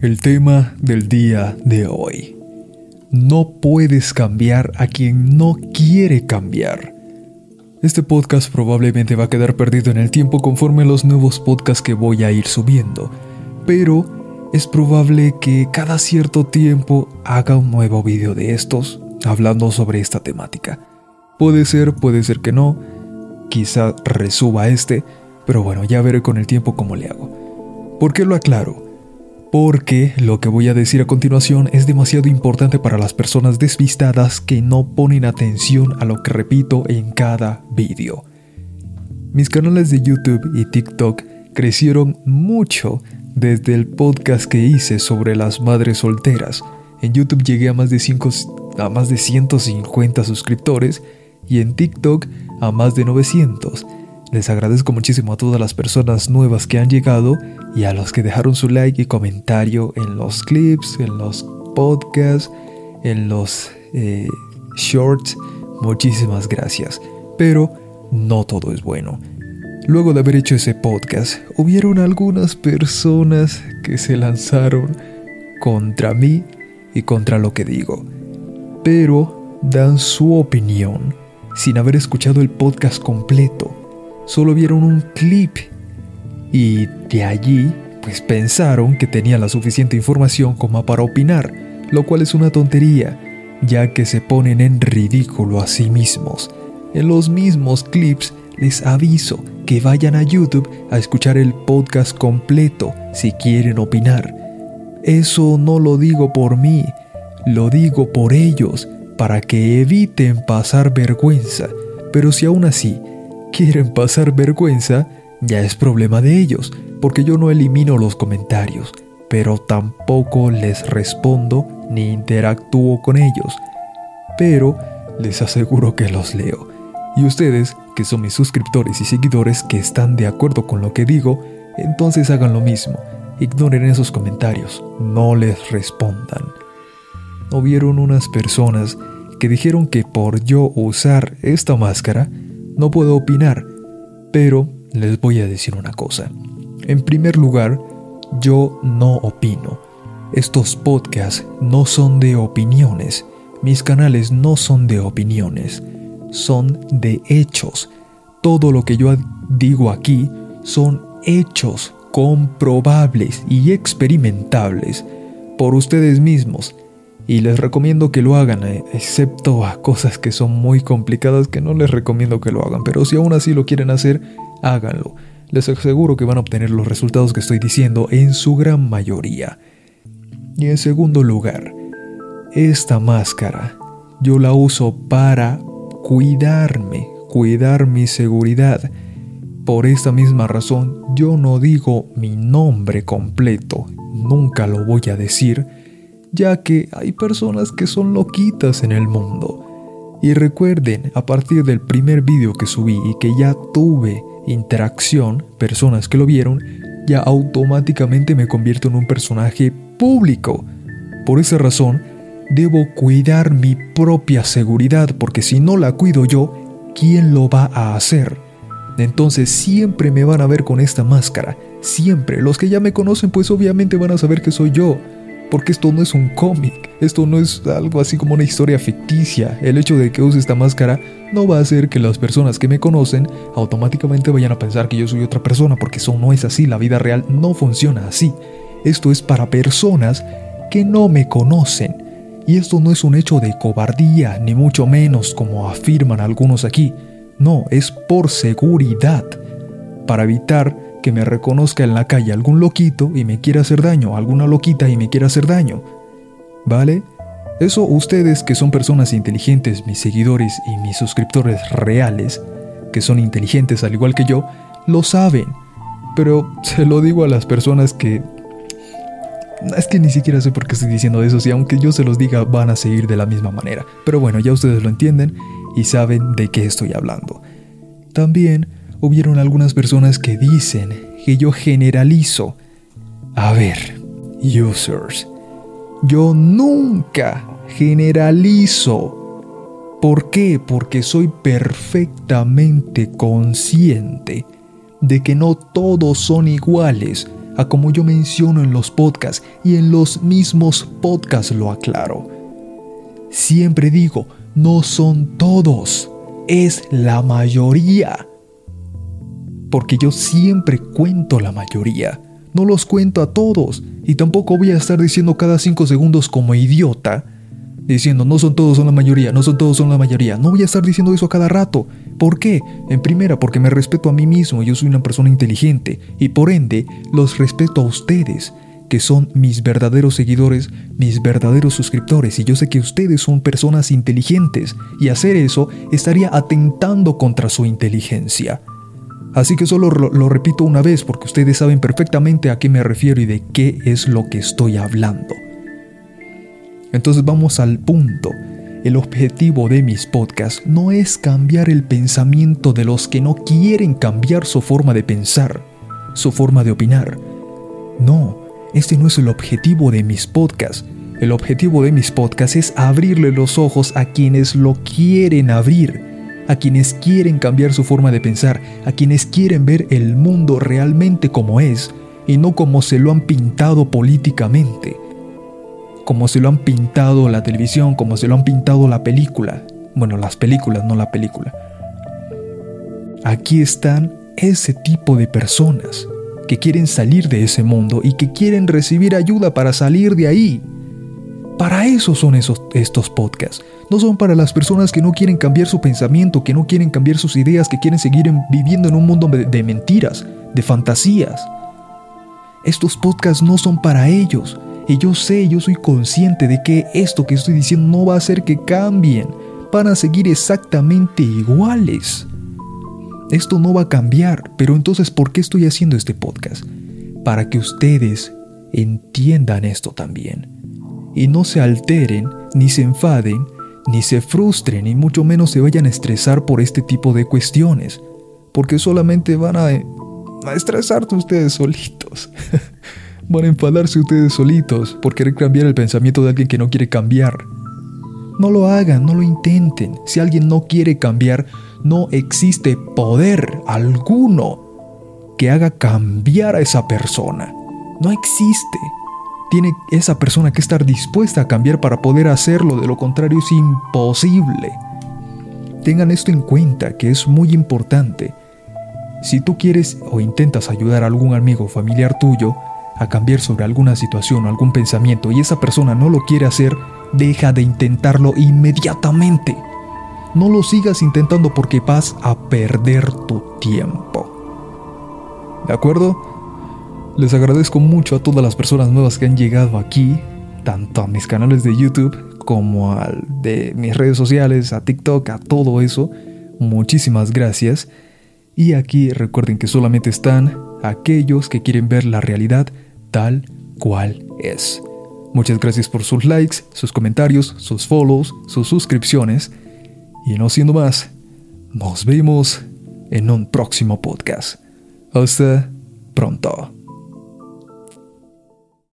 El tema del día de hoy. No puedes cambiar a quien no quiere cambiar. Este podcast probablemente va a quedar perdido en el tiempo conforme los nuevos podcasts que voy a ir subiendo, pero es probable que cada cierto tiempo haga un nuevo video de estos hablando sobre esta temática. Puede ser, puede ser que no, quizá resuba este, pero bueno, ya veré con el tiempo cómo le hago. ¿Por qué lo aclaro? Porque lo que voy a decir a continuación es demasiado importante para las personas despistadas que no ponen atención a lo que repito en cada vídeo. Mis canales de YouTube y TikTok crecieron mucho desde el podcast que hice sobre las madres solteras. En YouTube llegué a más de, a más de 150 suscriptores y en TikTok a más de 900. Les agradezco muchísimo a todas las personas nuevas que han llegado y a los que dejaron su like y comentario en los clips, en los podcasts, en los eh, shorts. Muchísimas gracias. Pero no todo es bueno. Luego de haber hecho ese podcast, hubieron algunas personas que se lanzaron contra mí y contra lo que digo. Pero dan su opinión sin haber escuchado el podcast completo solo vieron un clip y de allí pues pensaron que tenían la suficiente información como para opinar, lo cual es una tontería, ya que se ponen en ridículo a sí mismos. En los mismos clips les aviso que vayan a YouTube a escuchar el podcast completo si quieren opinar. Eso no lo digo por mí, lo digo por ellos, para que eviten pasar vergüenza, pero si aún así quieren pasar vergüenza, ya es problema de ellos, porque yo no elimino los comentarios, pero tampoco les respondo ni interactúo con ellos. Pero les aseguro que los leo. Y ustedes, que son mis suscriptores y seguidores que están de acuerdo con lo que digo, entonces hagan lo mismo. Ignoren esos comentarios, no les respondan. Hubieron unas personas que dijeron que por yo usar esta máscara, no puedo opinar, pero les voy a decir una cosa. En primer lugar, yo no opino. Estos podcasts no son de opiniones. Mis canales no son de opiniones. Son de hechos. Todo lo que yo digo aquí son hechos comprobables y experimentables por ustedes mismos y les recomiendo que lo hagan, eh, excepto a cosas que son muy complicadas que no les recomiendo que lo hagan, pero si aún así lo quieren hacer, háganlo. Les aseguro que van a obtener los resultados que estoy diciendo en su gran mayoría. Y en segundo lugar, esta máscara yo la uso para cuidarme, cuidar mi seguridad. Por esta misma razón yo no digo mi nombre completo, nunca lo voy a decir, ya que hay personas que son loquitas en el mundo. Y recuerden, a partir del primer vídeo que subí y que ya tuve interacción, personas que lo vieron, ya automáticamente me convierto en un personaje público. Por esa razón, debo cuidar mi propia seguridad, porque si no la cuido yo, ¿quién lo va a hacer? Entonces siempre me van a ver con esta máscara, siempre. Los que ya me conocen pues obviamente van a saber que soy yo porque esto no es un cómic, esto no es algo así como una historia ficticia. El hecho de que use esta máscara no va a hacer que las personas que me conocen automáticamente vayan a pensar que yo soy otra persona, porque eso no es así, la vida real no funciona así. Esto es para personas que no me conocen. Y esto no es un hecho de cobardía, ni mucho menos como afirman algunos aquí. No, es por seguridad, para evitar que me reconozca en la calle algún loquito y me quiera hacer daño, alguna loquita y me quiera hacer daño. ¿Vale? Eso ustedes que son personas inteligentes, mis seguidores y mis suscriptores reales, que son inteligentes al igual que yo, lo saben. Pero se lo digo a las personas que... Es que ni siquiera sé por qué estoy diciendo eso, y aunque yo se los diga van a seguir de la misma manera. Pero bueno, ya ustedes lo entienden y saben de qué estoy hablando. También hubieron algunas personas que dicen que yo generalizo. A ver, users, yo nunca generalizo. ¿Por qué? Porque soy perfectamente consciente de que no todos son iguales. a como yo menciono en los podcasts y en los mismos podcasts lo aclaro. Siempre digo, no son todos, es la mayoría. Porque yo siempre cuento la mayoría, no los cuento a todos y tampoco voy a estar diciendo cada cinco segundos como idiota diciendo no son todos, son la mayoría, no son todos, son la mayoría. No voy a estar diciendo eso a cada rato. ¿Por qué? En primera, porque me respeto a mí mismo, yo soy una persona inteligente y por ende los respeto a ustedes, que son mis verdaderos seguidores, mis verdaderos suscriptores y yo sé que ustedes son personas inteligentes y hacer eso estaría atentando contra su inteligencia. Así que solo lo, repito una vez porque ustedes saben perfectamente a qué me refiero y de qué es lo que estoy hablando. Entonces vamos al punto. El objetivo de mis podcasts no es cambiar el pensamiento de los que no quieren cambiar su forma de pensar, su forma de opinar. No, este no es el objetivo de mis podcasts. El objetivo de mis podcasts es abrirle los ojos a quienes lo quieren abrir, a quienes quieren cambiar su forma de pensar, a quienes quieren ver el mundo realmente como es y no como se lo han pintado políticamente como se lo han pintado la televisión, como se lo han pintado la película. Bueno, las películas, no la película. Aquí están ese tipo de personas que quieren salir de ese mundo y que quieren recibir ayuda para salir de ahí. Para eso son esos, estos podcasts. No son para las personas que no quieren cambiar su pensamiento, que no quieren cambiar sus ideas, que quieren seguir viviendo en un mundo de mentiras, de fantasías. Estos podcasts no son para ellos. Y yo sé, yo soy consciente de que esto que estoy diciendo no va a hacer que cambien. Van a seguir exactamente iguales. Esto no va a cambiar, pero entonces ¿por qué estoy haciendo este podcast? Para que ustedes entiendan esto también. Y no se alteren, ni se enfaden, ni se frustren, y mucho menos se vayan a estresar por este tipo de cuestiones. Porque solamente van a, a estresarse ustedes solitos. Van a enfadarse ustedes solitos por querer cambiar el pensamiento de alguien que no quiere cambiar. No lo hagan, no lo intenten. Si alguien no quiere cambiar, no existe poder alguno que haga cambiar a esa persona. No existe. Tiene esa persona que estar dispuesta a cambiar para poder hacerlo, de lo contrario es imposible. Tengan esto en cuenta, que es muy importante. Si tú quieres o intentas ayudar a algún amigo o familiar tuyo, a cambiar sobre alguna situación o algún pensamiento y esa persona no lo quiere hacer, deja de intentarlo inmediatamente. No lo sigas intentando porque vas a perder tu tiempo. ¿De acuerdo? Les agradezco mucho a todas las personas nuevas que han llegado aquí, tanto a mis canales de YouTube como al de mis redes sociales, a TikTok, a todo eso. Muchísimas gracias. Y aquí recuerden que solamente están aquellos que quieren ver la realidad tal cual es. Muchas gracias por sus likes, sus comentarios, sus follows, sus suscripciones. Y no siendo más, nos vemos en un próximo podcast. Hasta pronto.